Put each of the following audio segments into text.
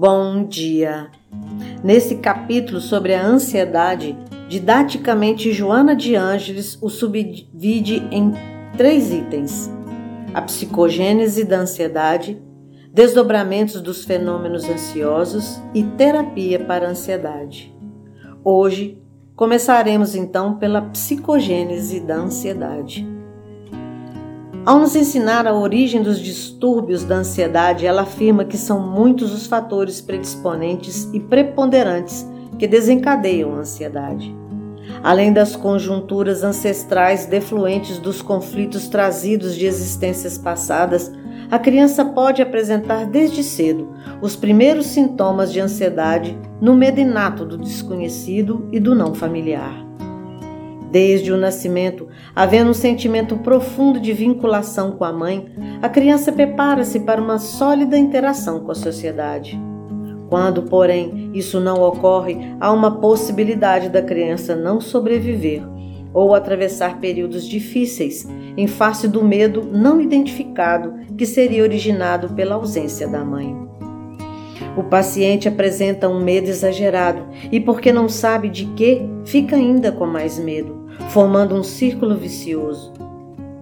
Bom dia! Nesse capítulo sobre a ansiedade, didaticamente Joana de Ângeles o subdivide em três itens: a psicogênese da ansiedade, desdobramentos dos fenômenos ansiosos e terapia para a ansiedade. Hoje começaremos então pela psicogênese da ansiedade. Ao nos ensinar a origem dos distúrbios da ansiedade, ela afirma que são muitos os fatores predisponentes e preponderantes que desencadeiam a ansiedade. Além das conjunturas ancestrais defluentes dos conflitos trazidos de existências passadas, a criança pode apresentar desde cedo os primeiros sintomas de ansiedade no medo inato do desconhecido e do não familiar. Desde o nascimento, havendo um sentimento profundo de vinculação com a mãe, a criança prepara-se para uma sólida interação com a sociedade. Quando, porém, isso não ocorre, há uma possibilidade da criança não sobreviver ou atravessar períodos difíceis em face do medo não identificado que seria originado pela ausência da mãe. O paciente apresenta um medo exagerado e, porque não sabe de que, fica ainda com mais medo formando um círculo vicioso.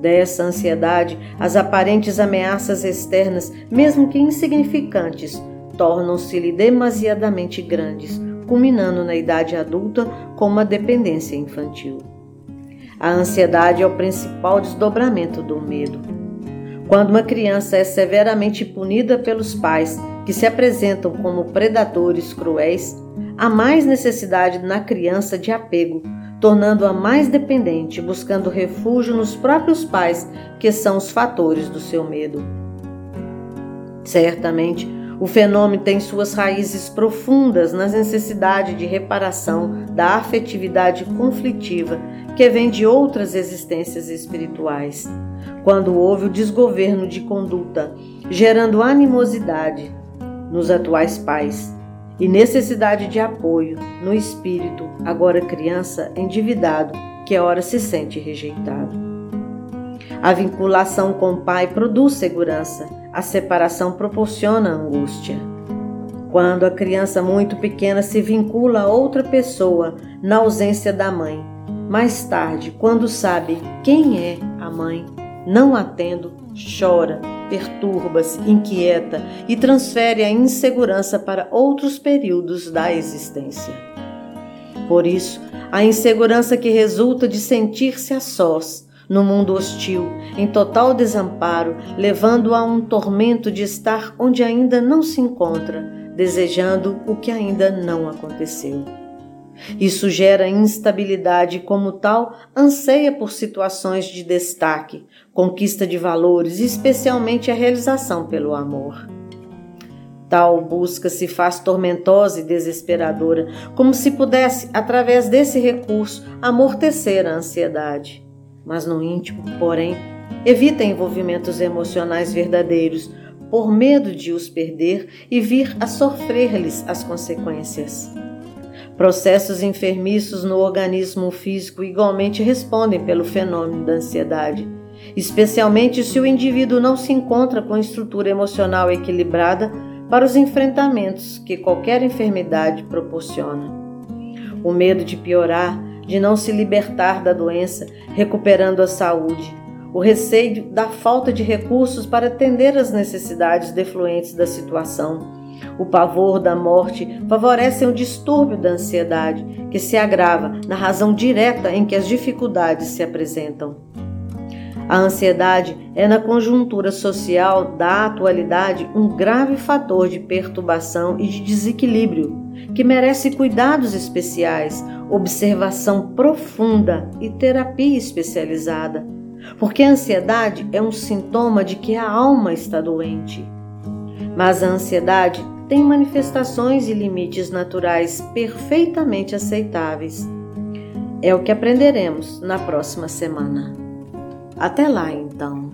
Dessa ansiedade, as aparentes ameaças externas, mesmo que insignificantes, tornam-se-lhe demasiadamente grandes, culminando na idade adulta com uma dependência infantil. A ansiedade é o principal desdobramento do medo. Quando uma criança é severamente punida pelos pais, que se apresentam como predadores cruéis, há mais necessidade na criança de apego, tornando-a mais dependente, buscando refúgio nos próprios pais, que são os fatores do seu medo. Certamente, o fenômeno tem suas raízes profundas na necessidade de reparação da afetividade conflitiva que vem de outras existências espirituais. Quando houve o desgoverno de conduta, gerando animosidade nos atuais pais, e necessidade de apoio no espírito, agora criança, endividado, que a hora se sente rejeitado. A vinculação com o pai produz segurança, a separação proporciona angústia. Quando a criança muito pequena se vincula a outra pessoa na ausência da mãe, mais tarde, quando sabe quem é a mãe, não atendo, chora, perturba-se, inquieta e transfere a insegurança para outros períodos da existência. Por isso, a insegurança que resulta de sentir-se a sós, no mundo hostil, em total desamparo, levando a um tormento de estar onde ainda não se encontra, desejando o que ainda não aconteceu. Isso gera instabilidade e, como tal, anseia por situações de destaque, conquista de valores especialmente, a realização pelo amor. Tal busca se faz tormentosa e desesperadora, como se pudesse, através desse recurso, amortecer a ansiedade. Mas no íntimo, porém, evita envolvimentos emocionais verdadeiros, por medo de os perder e vir a sofrer-lhes as consequências. Processos enfermiços no organismo físico igualmente respondem pelo fenômeno da ansiedade, especialmente se o indivíduo não se encontra com estrutura emocional equilibrada para os enfrentamentos que qualquer enfermidade proporciona. O medo de piorar, de não se libertar da doença, recuperando a saúde, o receio da falta de recursos para atender às necessidades defluentes da situação o pavor da morte favorecem o distúrbio da ansiedade, que se agrava na razão direta em que as dificuldades se apresentam. A ansiedade é, na conjuntura social da atualidade, um grave fator de perturbação e de desequilíbrio, que merece cuidados especiais, observação profunda e terapia especializada, porque a ansiedade é um sintoma de que a alma está doente. Mas a ansiedade tem manifestações e limites naturais perfeitamente aceitáveis. É o que aprenderemos na próxima semana. Até lá, então.